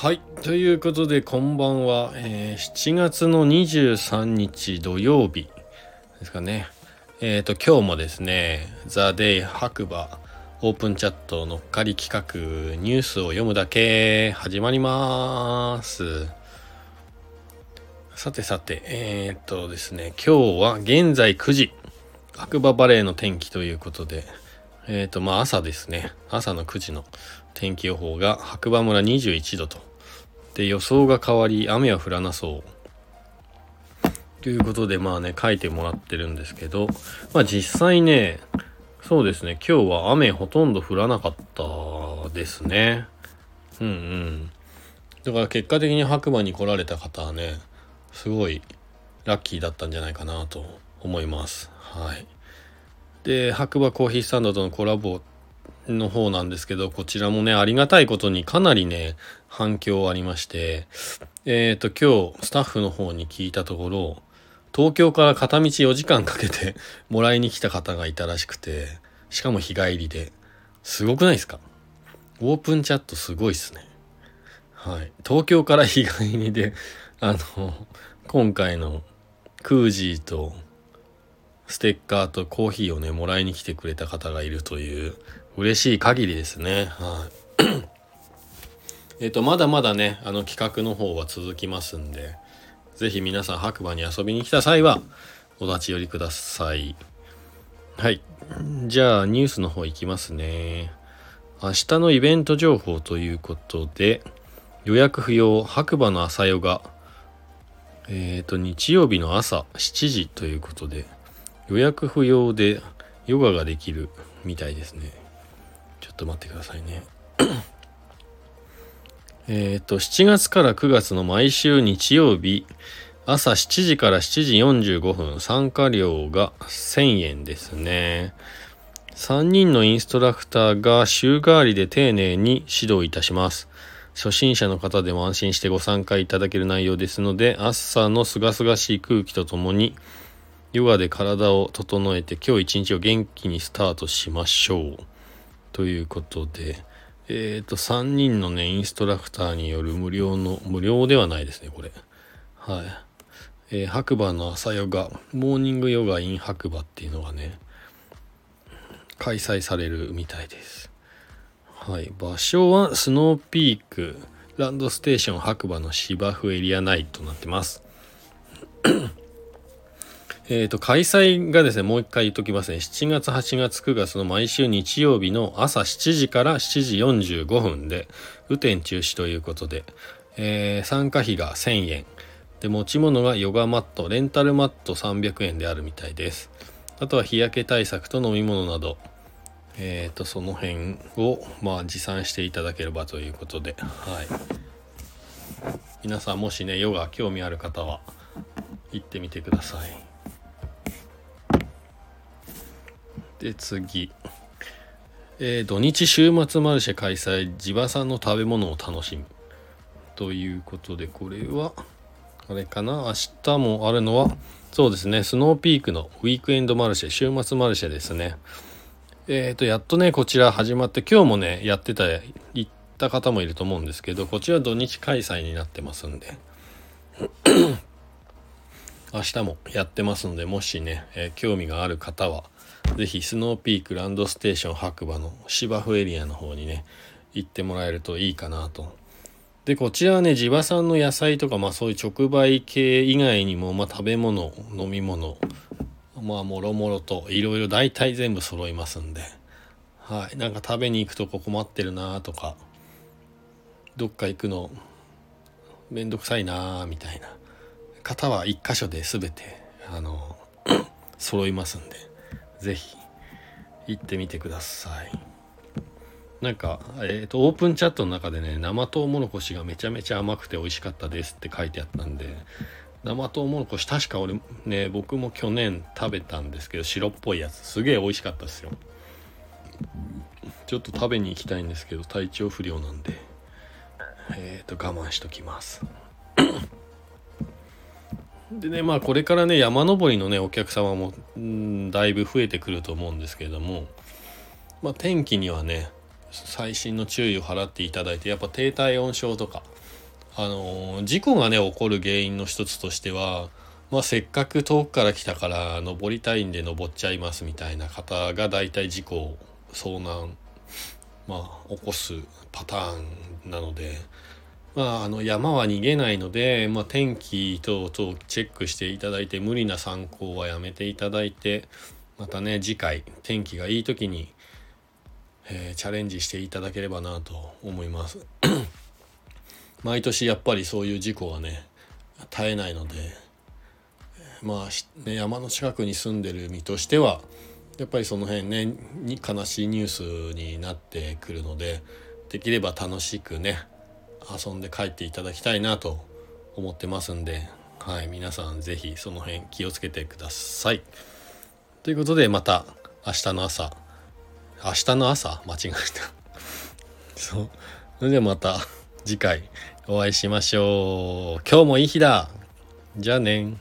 はい。ということで、こんばんは。えー7月の23日土曜日ですかね。えっ、と、今日もですね、ザ・デイ白馬オープンチャット乗っかり企画ニュースを読むだけ始まります。さてさて、えっ、とですね、今日は現在9時、白馬バレーの天気ということで、えっ、と、まあ朝ですね、朝の9時の天気予報が白馬村21度と。で、予想が変わり、雨は降らなそう。ということで、まあね、書いてもらってるんですけど、まあ実際ね、そうですね、今日は雨ほとんど降らなかったですね。うんうん。だから結果的に白馬に来られた方はね、すごいラッキーだったんじゃないかなと思います。はい。で、白馬コーヒースタンドとのコラボの方なんですけど、こちらもね、ありがたいことにかなりね、反響ありまして、えっ、と、今日、スタッフの方に聞いたところ、東京から片道4時間かけて もらいに来た方がいたらしくて、しかも日帰りで、すごくないですか？オープンチャットすごいっすね。はい。東京から日帰りで、あの、今回のクージーとステッカーとコーヒーをね、もらいに来てくれた方がいるという、嬉しい限りですね。はい。えっと、まだまだね、あの企画の方は続きますんで、ぜひ皆さん白馬に遊びに来た際は、お立ち寄りください。はい。じゃあ、ニュースの方行きますね。明日のイベント情報ということで、予約不要白馬の朝ヨガ、えっ、と、日曜日の朝7時ということで、予約不要でヨガができるみたいですね。と待ってくださいね。えっと、7月から9月の毎週日曜日、朝7時から7時45分、参加料が1000円ですね。3人のインストラクターが週替わりで丁寧に指導いたします。初心者の方でも安心してご参加いただける内容ですので、朝の清々しい空気とともに、ヨガで体を整えて今日一日を元気にスタートしましょう。ということで、えっ、と、3人のね、インストラクターによる無料の、無料ではないですね、これ。はい。えー白馬の朝ヨガ、モーニングヨガ in 白馬っていうのがね、開催されるみたいです。はい。場所はスノーピーク、ランドステーション白馬の芝生エリア内となってます。えっと、開催がですね、もう一回言っときますね。7月、8月、9月の毎週日曜日の朝7時から7時45分で、雨天中止ということで、えー参加費が1000円。で、持ち物がヨガマット、レンタルマット300円であるみたいです。あとは日焼け対策と飲み物など、えっ、と、その辺を、まあ、持参していただければということで、はい。皆さんもしね、ヨガ興味ある方は、行ってみてください。で、次。えー土日週末マルシェ開催、地場産の食べ物を楽しむ。ということで、これは、あれかな？明日もあるのは、そうですね、スノーピークのウィークエンドマルシェ、週末マルシェですね。えっ、と、やっとね、こちら始まって、今日もね、やってた、行った方もいると思うんですけど、こちら土日開催になってますんで、明日もやってますので、もしね、えー興味がある方は、ぜひスノーピークランドステーション白馬の芝生エリアの方にね、行ってもらえるといいかなと。で、こちらはね、地場産の野菜とか、まあそういう直売系以外にも、まあ食べ物、飲み物、まあもろもろといろいろ大体全部揃いますんで、はい。なんか食べに行くとこ困ってるなとか、どっか行くのめんどくさいなみたいな方は一箇所で全て、あの、揃いますんで、ぜひ行ってみてください。なんか、えっ、と、オープンチャットの中でね、生トウモロコシがめちゃめちゃ甘くて美味しかったですって書いてあったんで、生トウモロコシ、確か俺ね、僕も去年食べたんですけど、白っぽいやつ、すげえ美味しかったですよ。ちょっと食べに行きたいんですけど、体調不良なんで、えっ、と、我慢しときます。でね、まあこれからね、山登りのね、お客様も、うんだいぶ増えてくると思うんですけれども、まあ天気にはね、細心の注意を払っていただいて、やっぱ低体温症とか、あの事故がね起こる原因の一つとしては、まあ、せっかく遠くから来たから登りたいんで登っちゃいますみたいな方が大体事故遭難まあ起こすパターンなので。まあ、あの山は逃げないので、まあ、天気等々チェックしていただいて無理な参考はやめていただいてまたね次回天気がいい時に、えー、チャレンジしていただければなと思います。毎年やっぱりそういう事故はね絶えないのでまあ、ね、山の近くに住んでる身としてはやっぱりその辺ね悲しいニュースになってくるのでできれば楽しくね遊んで帰っていただきたいなと思ってますんで、はい、皆さん是非その辺気をつけてください。ということでまた明日の朝。明日の朝？間違えた。そう。それではまた次回お会いしましょう。今日もいい日だ。じゃあね